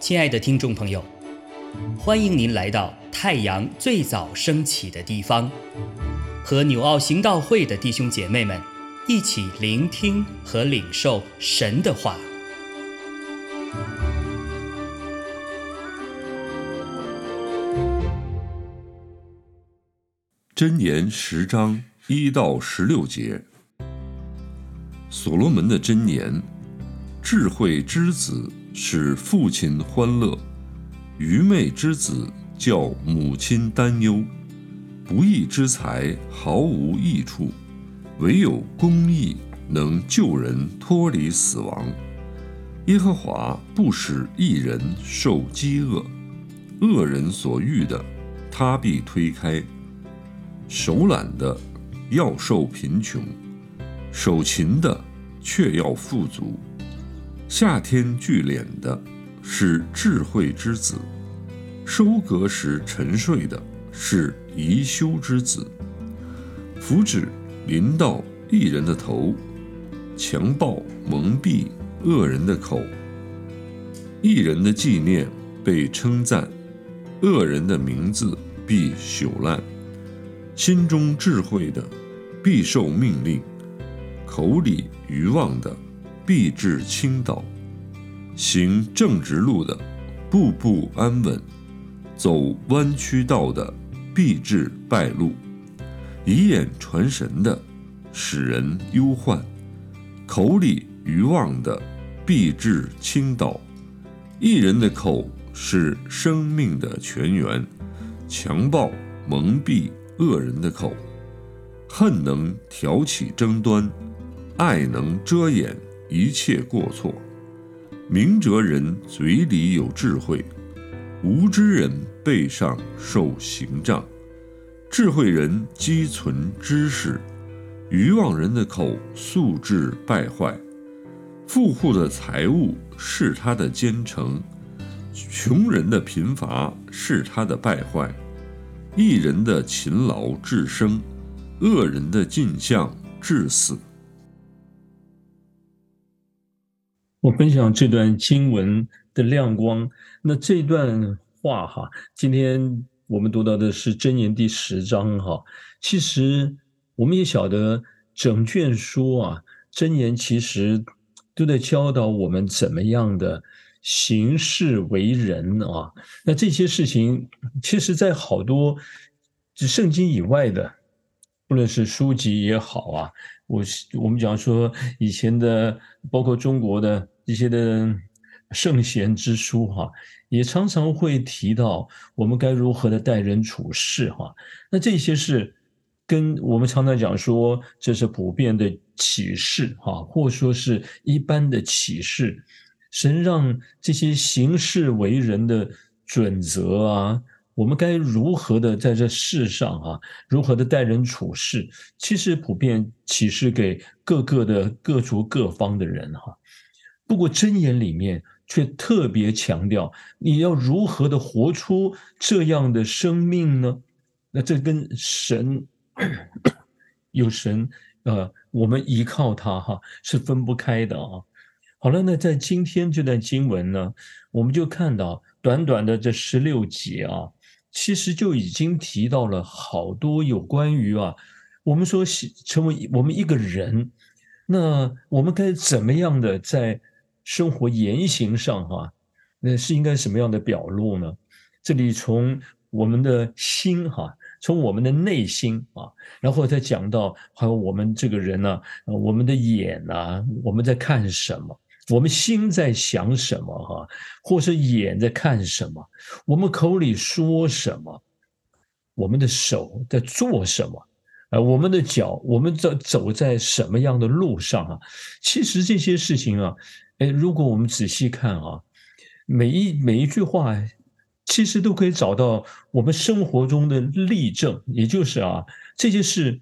亲爱的听众朋友，欢迎您来到太阳最早升起的地方，和纽奥行道会的弟兄姐妹们一起聆听和领受神的话。箴言十章一到十六节，所罗门的箴言：智慧之子。使父亲欢乐，愚昧之子叫母亲担忧，不义之财毫无益处，唯有公义能救人脱离死亡。耶和华不使一人受饥饿，恶人所欲的，他必推开。手懒的要受贫穷，手勤的却要富足。夏天聚敛的是智慧之子，收割时沉睡的是宜修之子。福祉临到一人的头，强暴蒙蔽恶人的口。一人的纪念被称赞，恶人的名字必朽烂。心中智慧的必受命令，口里愚妄的。必至倾倒，行正直路的，步步安稳；走弯曲道的，必至败路。以眼传神的，使人忧患；口里愚妄的，必至倾倒。一人的口是生命的泉源，强暴蒙蔽恶人的口。恨能挑起争端，爱能遮掩。一切过错，明哲人嘴里有智慧，无知人背上受刑杖。智慧人积存知识，愚妄人的口素质败坏。富户的财物是他的奸臣，穷人的贫乏是他的败坏。一人的勤劳致生，恶人的进相致死。我分享这段经文的亮光。那这段话哈，今天我们读到的是箴言第十章哈。其实我们也晓得，整卷书啊，箴言其实都在教导我们怎么样的行事为人啊。那这些事情，其实在好多圣经以外的，不论是书籍也好啊。我我们讲说以前的，包括中国的一些的圣贤之书哈，也常常会提到我们该如何的待人处事哈。那这些是跟我们常常讲说，这是普遍的启示哈，或说是一般的启示，神让这些行事为人的准则啊。我们该如何的在这世上啊，如何的待人处事？其实普遍启示给各个的各族各方的人哈。不过箴言里面却特别强调，你要如何的活出这样的生命呢？那这跟神有神，呃，我们依靠他哈，是分不开的啊。好了，那在今天这段经文呢，我们就看到短短的这十六节啊。其实就已经提到了好多有关于啊，我们说成为我们一个人，那我们该怎么样的在生活言行上哈，那是应该什么样的表露呢？这里从我们的心哈，从我们的内心啊，然后再讲到还有我们这个人呢，我们的眼呐，我们在看什么？我们心在想什么哈，或是眼在看什么？我们口里说什么？我们的手在做什么？呃，我们的脚，我们在走在什么样的路上啊？其实这些事情啊，哎，如果我们仔细看啊，每一每一句话，其实都可以找到我们生活中的例证，也就是啊，这些事。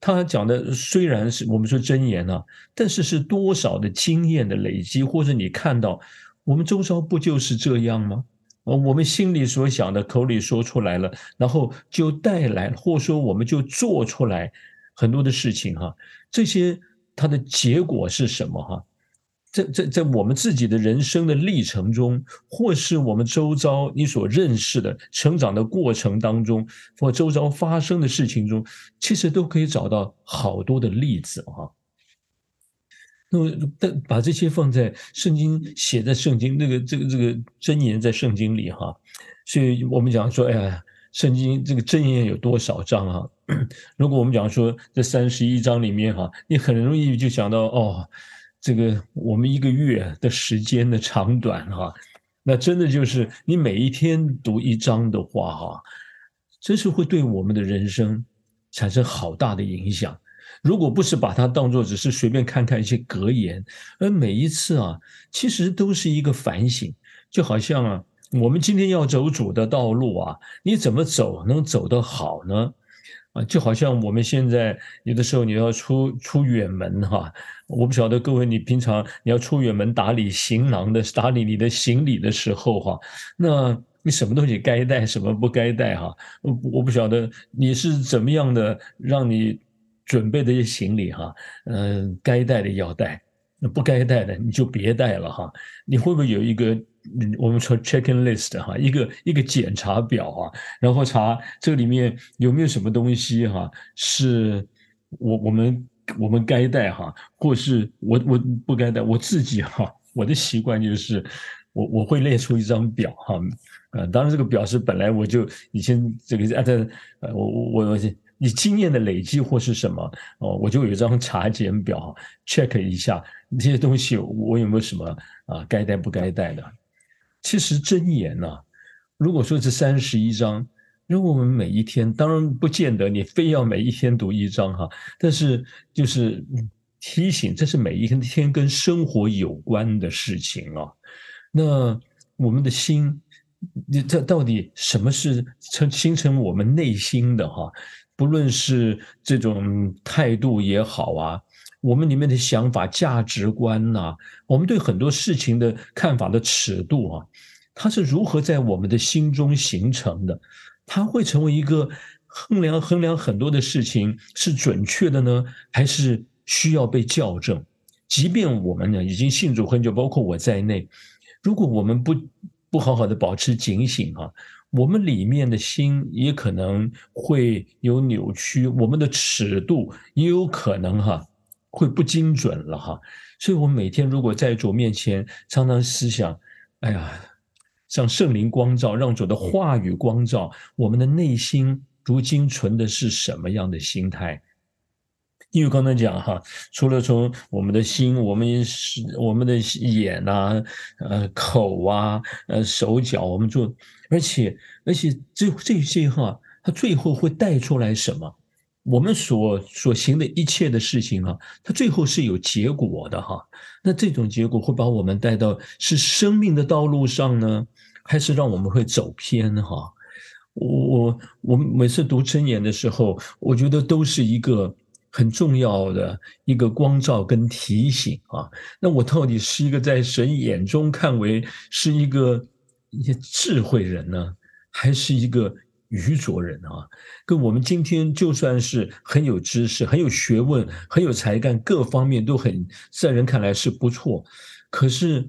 他讲的虽然是我们说真言啊，但是是多少的经验的累积，或者你看到我们周遭不就是这样吗？呃，我们心里所想的，口里说出来了，然后就带来，或者说我们就做出来很多的事情哈。这些它的结果是什么？哈，在在在我们自己的人生的历程中，或是我们周遭你所认识的成长的过程当中，或周遭发生的事情中，其实都可以找到好多的例子，哈。那么，但把这些放在圣经写在圣经那个这个这个箴言在圣经里哈，所以我们讲说，哎呀，圣经这个箴言有多少章啊？如果我们讲说这三十一章里面哈，你很容易就想到哦，这个我们一个月的时间的长短哈，那真的就是你每一天读一章的话哈，真是会对我们的人生产生好大的影响。如果不是把它当做只是随便看看一些格言，而每一次啊，其实都是一个反省，就好像啊，我们今天要走主的道路啊，你怎么走能走得好呢？啊，就好像我们现在有的时候你要出出远门哈，我不晓得各位你平常你要出远门打理行囊的打理你的行李的时候哈，那你什么东西该带什么不该带哈？我我不晓得你是怎么样的让你。准备的一些行李哈，嗯，该带的要带，那不该带的你就别带了哈。你会不会有一个嗯我们说 checking list 哈，一个一个检查表啊，然后查这里面有没有什么东西哈，是我我们我们该带哈，或是我我不该带，我自己哈，我的习惯就是我我会列出一张表哈，呃，当然这个表是本来我就以前这个按照呃我我我。你经验的累积或是什么哦，我就有一张查检表，check 一下这些东西，我有没有什么啊该带不该带的？其实真言呐，如果说这三十一章，如果我们每一天，当然不见得你非要每一天读一章哈，但是就是提醒，这是每一天跟生活有关的事情啊。那我们的心，你这到底什么是成形成我们内心的哈？不论是这种态度也好啊，我们里面的想法、价值观呐，我们对很多事情的看法的尺度啊，它是如何在我们的心中形成的？它会成为一个衡量衡量很多的事情是准确的呢，还是需要被校正？即便我们呢已经信主很久，包括我在内，如果我们不不好好的保持警醒啊。我们里面的心也可能会有扭曲，我们的尺度也有可能哈会不精准了哈，所以，我们每天如果在主面前常常思想，哎呀，让圣灵光照，让主的话语光照我们的内心，如今存的是什么样的心态？因为刚才讲哈，除了从我们的心，我们是我们的眼呐，呃，口啊，呃，手脚，我们做。而且，而且这这些哈，它最后会带出来什么？我们所所行的一切的事情啊，它最后是有结果的哈。那这种结果会把我们带到是生命的道路上呢，还是让我们会走偏哈？我我我每次读真言的时候，我觉得都是一个很重要的一个光照跟提醒啊。那我到底是一个在神眼中看为是一个？一些智慧人呢，还是一个愚拙人啊？跟我们今天就算是很有知识、很有学问、很有才干，各方面都很在人看来是不错，可是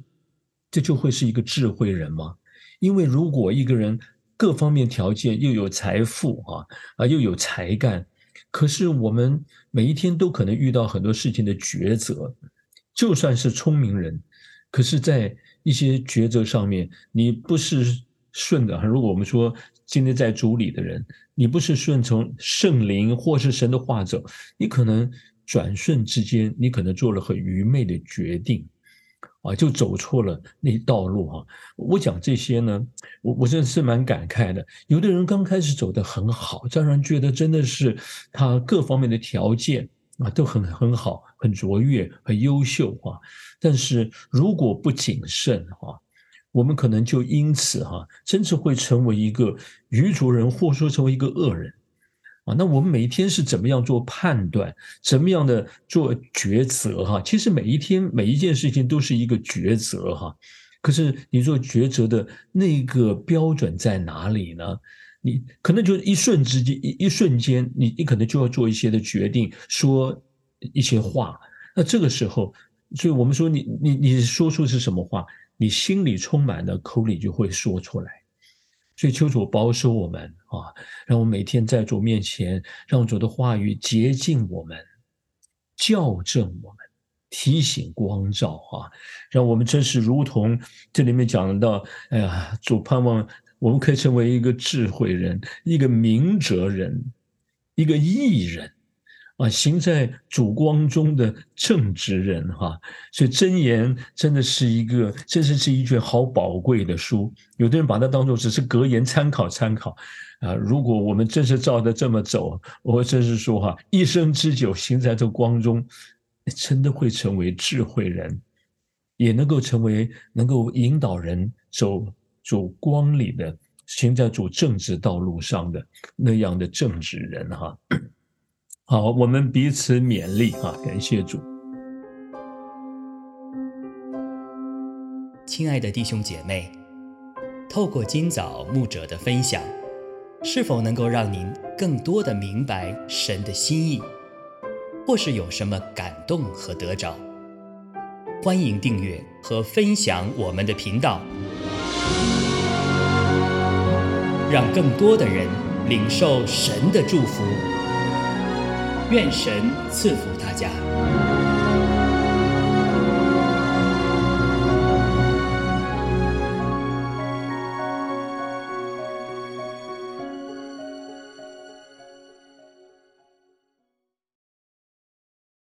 这就会是一个智慧人吗？因为如果一个人各方面条件又有财富啊啊又有才干，可是我们每一天都可能遇到很多事情的抉择，就算是聪明人，可是，在一些抉择上面，你不是顺的哈。如果我们说今天在主里的人，你不是顺从圣灵或是神的话走，你可能转瞬之间，你可能做了很愚昧的决定，啊，就走错了那道路哈。我讲这些呢，我我真的是蛮感慨的。有的人刚开始走得很好，让人觉得真的是他各方面的条件啊都很很好，很卓越，很优秀啊。但是如果不谨慎哈，我们可能就因此哈，甚至会成为一个愚拙人，或说成为一个恶人啊。那我们每一天是怎么样做判断，怎么样的做抉择哈？其实每一天每一件事情都是一个抉择哈。可是你做抉择的那个标准在哪里呢？你可能就一瞬之间，一一瞬间，你你可能就要做一些的决定，说一些话。那这个时候，所以我们说你你你说出是什么话，你心里充满了，口里就会说出来。所以求主保守我们啊，让我每天在主面前，让主的话语洁净我们，校正我们，提醒光照啊，让我们真是如同这里面讲到，哎呀，主盼望我们可以成为一个智慧人，一个明哲人，一个义人。啊，行在主光中的正直人哈，所以箴言真的是一个，真是是一卷好宝贵的书。有的人把它当做只是格言参考参考，啊，如果我们真是照着这么走，我真是说哈，一生之久行在这光中，真的会成为智慧人，也能够成为能够引导人走主光里的，行在主正直道路上的那样的正直人哈。好，我们彼此勉励啊！感谢主，亲爱的弟兄姐妹，透过今早牧者的分享，是否能够让您更多的明白神的心意，或是有什么感动和得着？欢迎订阅和分享我们的频道，让更多的人领受神的祝福。愿神赐福大家。